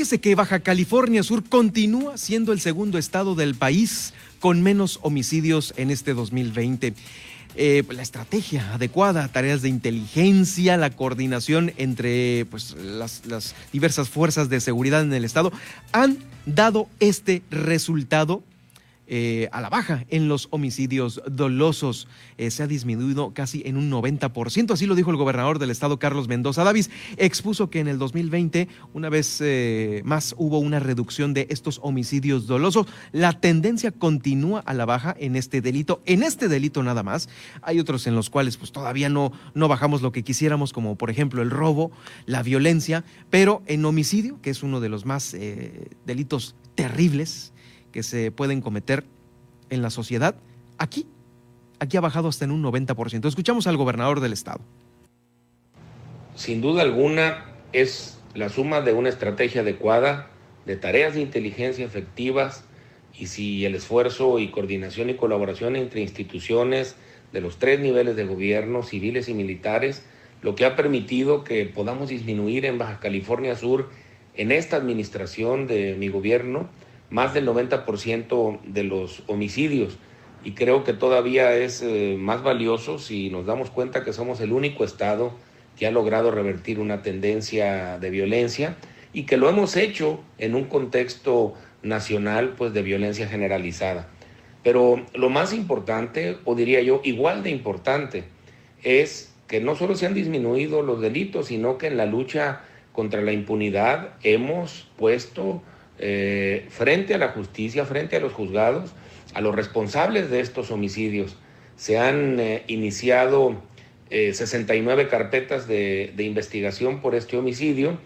Dice que Baja California Sur continúa siendo el segundo estado del país con menos homicidios en este 2020. Eh, la estrategia adecuada, tareas de inteligencia, la coordinación entre pues, las diversas fuerzas de seguridad en el estado han dado este resultado eh, a la baja en los homicidios dolosos. Eh, se ha disminuido casi en un 90%. Así lo dijo el gobernador del estado, Carlos Mendoza Davis. Expuso que en el 2020, una vez eh, más, hubo una reducción de estos homicidios dolosos. La tendencia continúa a la baja en este delito. En este delito nada más. Hay otros en los cuales pues todavía no, no bajamos lo que quisiéramos, como por ejemplo el robo, la violencia, pero en homicidio, que es uno de los más delitos terribles, que se pueden cometer en la sociedad, aquí, aquí ha bajado hasta en un 90%. Escuchamos al gobernador del estado. Sin duda alguna es la suma de una estrategia adecuada, de tareas de inteligencia efectivas y si el esfuerzo y coordinación y colaboración entre instituciones de los tres niveles de gobierno, civiles y militares, lo que ha permitido que podamos disminuir en Baja California Sur, en esta administración de mi gobierno, más del 90% de los homicidios y creo que todavía es eh, más valioso si nos damos cuenta que somos el único estado que ha logrado revertir una tendencia de violencia y que lo hemos hecho en un contexto nacional pues de violencia generalizada. Pero lo más importante, o diría yo igual de importante, es que no solo se han disminuido los delitos, sino que en la lucha contra la impunidad hemos puesto eh, frente a la justicia, frente a los juzgados, a los responsables de estos homicidios. Se han eh, iniciado 69 eh, carpetas de, investigación por este homicidio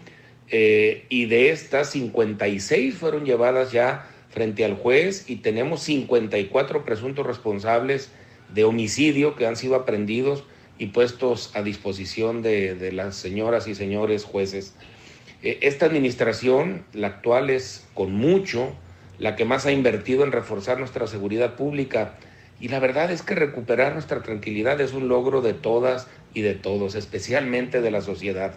y de estas 56 fueron llevadas ya frente al juez y tenemos 54 presuntos responsables de homicidio que han sido aprendidos y puestos a disposición de las señoras y señores jueces. Eh, esta administración, la actual, es con mucho la que más ha invertido en reforzar nuestra seguridad pública. Y la verdad es que recuperar nuestra tranquilidad es un logro de todas y de todos, especialmente de la sociedad.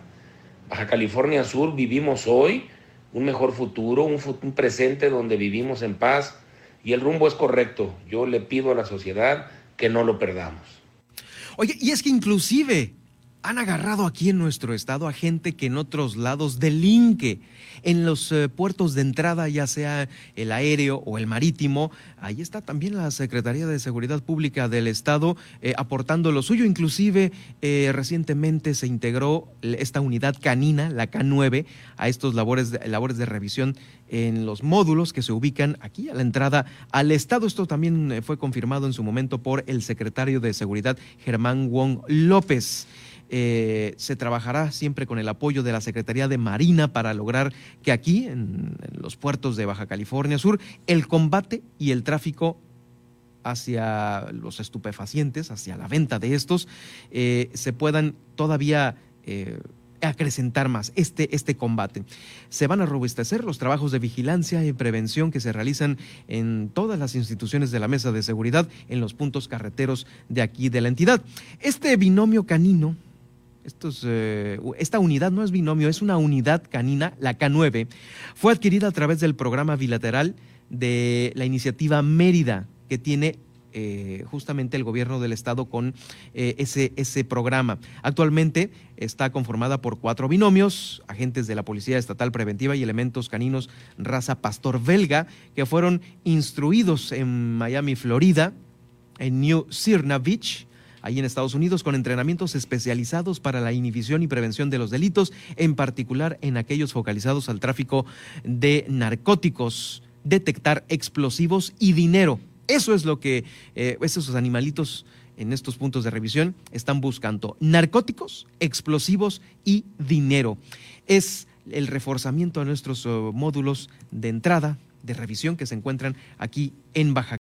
Baja California Sur vivimos hoy un mejor futuro, un, un presente donde vivimos en paz y el rumbo es correcto. Yo le pido a la sociedad que no lo perdamos. Oye, y es que inclusive han agarrado aquí en nuestro estado a gente que en otros lados delinque. En los eh, puertos de entrada, ya sea el aéreo o el marítimo, ahí está también la Secretaría de Seguridad Pública del Estado eh, aportando lo suyo. Inclusive eh, recientemente se integró esta unidad canina, la K9, a estos labores de, labores de revisión en los módulos que se ubican aquí a la entrada al Estado. Esto también fue confirmado en su momento por el secretario de Seguridad, Germán Wong López. Eh, se trabajará siempre con el apoyo de la Secretaría de Marina para lograr que aquí, en, los puertos de Baja California Sur, el combate y el tráfico hacia los estupefacientes, hacia la venta de estos, eh, se puedan todavía eh, acrecentar más este, este combate. Se van a robustecer los trabajos de vigilancia y prevención que se realizan en todas las instituciones de la mesa de seguridad en los puntos carreteros de aquí de la entidad. Este binomio canino eh, esta unidad no es binomio, es una unidad canina, la K9, fue adquirida a través del programa bilateral de la iniciativa Mérida, que tiene eh, justamente el gobierno del estado con eh, ese, ese programa. Actualmente está conformada por cuatro binomios, agentes de la Policía Estatal Preventiva y elementos caninos raza pastor belga, que fueron instruidos en Miami, Florida, en New Sirna Beach, ahí en Estados Unidos con entrenamientos especializados para la inhibición y prevención de los delitos, en particular en aquellos focalizados al tráfico de narcóticos, detectar explosivos y dinero. Eso es lo que eh, esos animalitos en estos puntos de revisión están buscando. Narcóticos, explosivos y dinero. Es el reforzamiento de nuestros oh, módulos de entrada, de revisión que se encuentran aquí en Baja